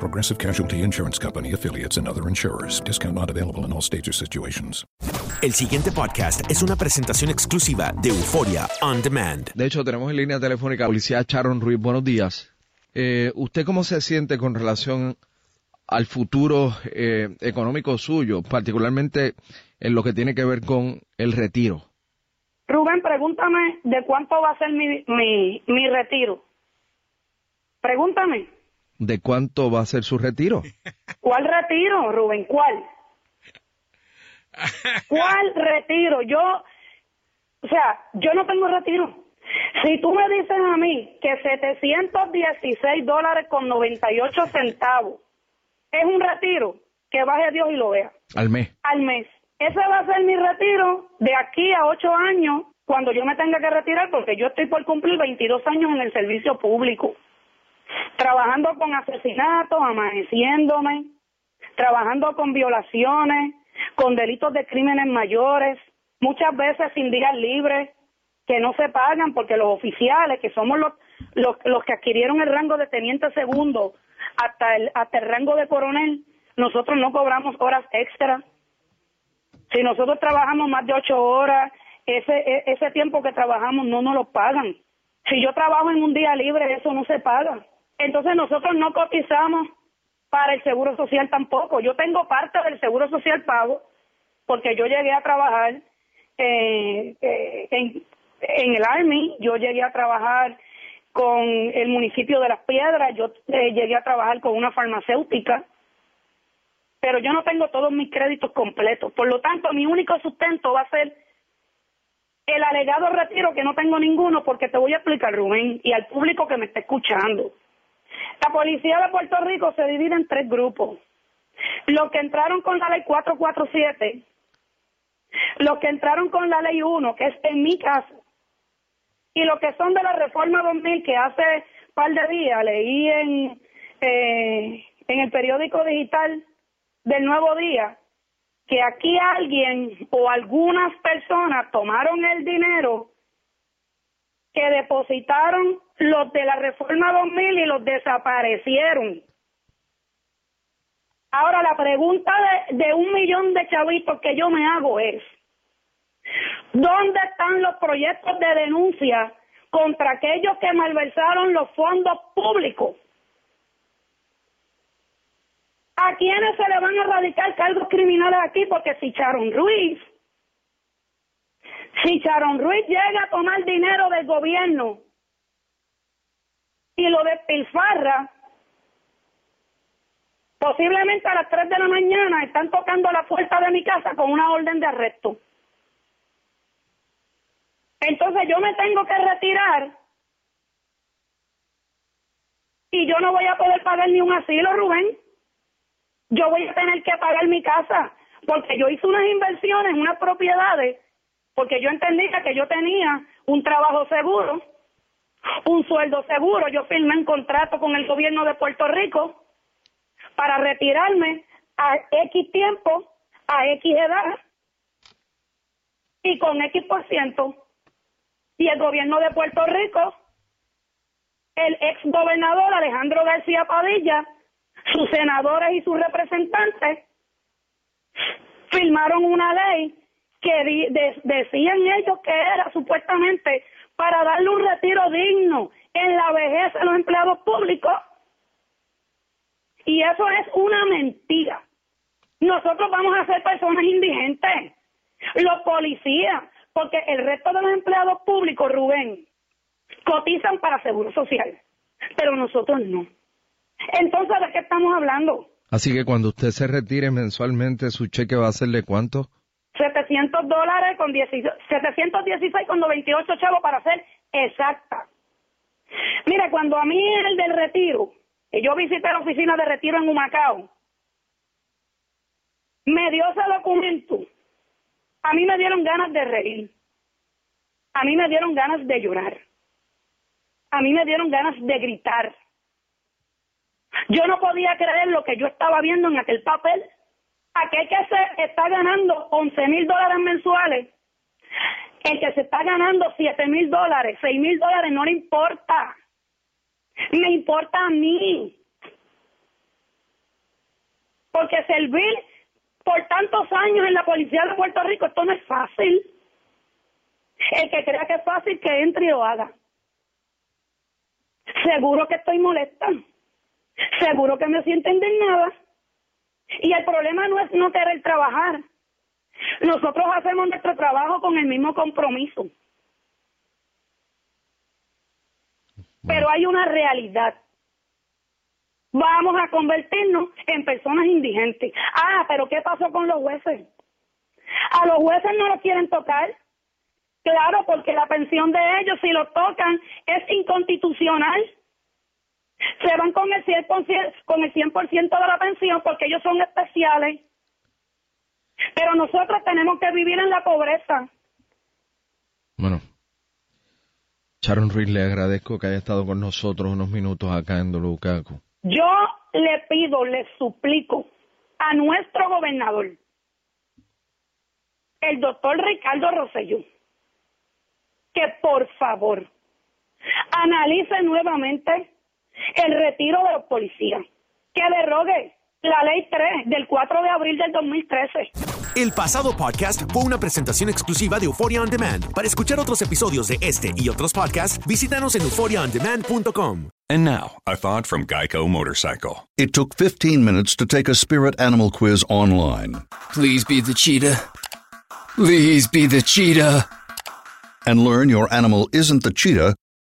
Progressive Casualty Insurance Company affiliates and other insurers. Discount not available in all states or situations. El siguiente podcast es una presentación exclusiva de Euforia On Demand. De hecho, tenemos en línea telefónica a la policía Sharon Ruiz. Buenos días. Eh, ¿Usted cómo se siente con relación al futuro eh, económico suyo, particularmente en lo que tiene que ver con el retiro? Rubén, pregúntame de cuánto va a ser mi, mi, mi retiro. Pregúntame. ¿De cuánto va a ser su retiro? ¿Cuál retiro, Rubén? ¿Cuál? ¿Cuál retiro? Yo, o sea, yo no tengo retiro. Si tú me dices a mí que 716 dólares con 98 centavos es un retiro, que baje Dios y lo vea. Al mes. Al mes. Ese va a ser mi retiro de aquí a ocho años cuando yo me tenga que retirar porque yo estoy por cumplir 22 años en el servicio público trabajando con asesinatos, amaneciéndome, trabajando con violaciones, con delitos de crímenes mayores, muchas veces sin días libres que no se pagan porque los oficiales, que somos los, los, que adquirieron el rango de teniente segundo hasta el, hasta el rango de coronel, nosotros no cobramos horas extra. Si nosotros trabajamos más de ocho horas, ese, e, ese tiempo que trabajamos no nos lo pagan. Si yo trabajo en un día libre, eso no se paga. Entonces nosotros no cotizamos para el seguro social tampoco. Yo tengo parte del seguro social pago porque yo llegué a trabajar eh, eh, en, en el Army, yo llegué a trabajar con el municipio de Las Piedras, yo eh, llegué a trabajar con una farmacéutica, pero yo no tengo todos mis créditos completos. Por lo tanto, mi único sustento va a ser el alegado retiro, que no tengo ninguno, porque te voy a explicar, Rubén, y al público que me está escuchando. La policía de Puerto Rico se divide en tres grupos. Los que entraron con la ley 447, los que entraron con la ley 1, que es en mi caso, y los que son de la reforma 2000, que hace par de días leí en, eh, en el periódico digital del Nuevo Día, que aquí alguien o algunas personas tomaron el dinero que depositaron los de la reforma 2000 y los desaparecieron. Ahora la pregunta de, un millón de chavitos que yo me hago es, ¿dónde están los proyectos de denuncia contra aquellos que malversaron los fondos públicos? ¿A quiénes se le van a radicar cargos criminales aquí? Porque si Charon Ruiz, si Charon Ruiz llega a tomar dinero del gobierno y lo despilfarra, posiblemente a las 3 de la mañana están tocando la puerta de mi casa con una orden de arresto. Entonces yo me tengo que retirar y yo no voy a poder pagar ni un asilo, Rubén. Yo voy a tener que pagar mi casa porque yo hice unas inversiones, unas propiedades, porque yo entendía que yo tenía un trabajo seguro, un sueldo seguro. Yo firmé un contrato con el gobierno de Puerto Rico para retirarme a X tiempo, a X edad y con X por ciento. Y el gobierno de Puerto Rico, el ex gobernador Alejandro García Padilla, sus senadores y sus representantes firmaron una ley que decían ellos que era supuestamente para darle un retiro digno en la vejez a los empleados públicos. Y eso es una mentira. Nosotros vamos a ser personas indigentes, los policías, porque el resto de los empleados públicos, Rubén, cotizan para seguro social, pero nosotros no. Entonces, ¿de qué estamos hablando? Así que cuando usted se retire mensualmente, ¿su cheque va a ser de cuánto? 700 dólares con 716 con 98 chavos para ser exacta. Mira, cuando a mí el del retiro, yo visité la oficina de retiro en Humacao, me dio ese documento. A mí me dieron ganas de reír. A mí me dieron ganas de llorar. A mí me dieron ganas de gritar. Yo no podía creer lo que yo estaba viendo en aquel papel. Aquel que se está ganando 11 mil dólares mensuales, el que se está ganando 7 mil dólares, 6 mil dólares, no le importa. Me importa a mí. Porque servir por tantos años en la policía de Puerto Rico, esto no es fácil. El que crea que es fácil, que entre y lo haga. Seguro que estoy molesta. Seguro que me siento indignada. Y el problema no es no querer trabajar. Nosotros hacemos nuestro trabajo con el mismo compromiso. Pero hay una realidad. Vamos a convertirnos en personas indigentes. Ah, pero ¿qué pasó con los jueces? A los jueces no los quieren tocar. Claro, porque la pensión de ellos, si lo tocan, es inconstitucional se van con el 100%, con el 100 de la pensión porque ellos son especiales. Pero nosotros tenemos que vivir en la pobreza. Bueno, Sharon Ruiz, le agradezco que haya estado con nosotros unos minutos acá en Dolucaco. Yo le pido, le suplico a nuestro gobernador, el doctor Ricardo Rosselló, que por favor analice nuevamente el retiro de los policías, que derogue la ley 3 del 4 de abril del 2013. El pasado podcast fue una presentación exclusiva de Euphoria On Demand. Para escuchar otros episodios de este y otros podcasts, visítanos en euphoriaondemand.com. And now, a thought from Geico Motorcycle. It took 15 minutes to take a spirit animal quiz online. Please be the cheetah. Please be the cheetah. And learn your animal isn't the cheetah,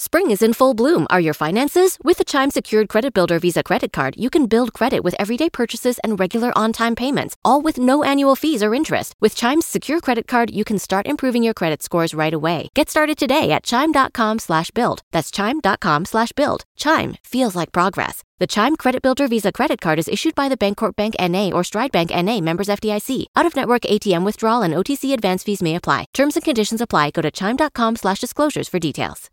Spring is in full bloom. Are your finances? With the Chime Secured Credit Builder Visa Credit Card, you can build credit with everyday purchases and regular on time payments, all with no annual fees or interest. With Chime's Secure Credit Card, you can start improving your credit scores right away. Get started today at chime.com slash build. That's chime.com slash build. Chime feels like progress. The Chime Credit Builder Visa Credit Card is issued by the Bancorp Bank NA or Stride Bank NA members FDIC. Out of network ATM withdrawal and OTC advance fees may apply. Terms and conditions apply. Go to chime.com slash disclosures for details.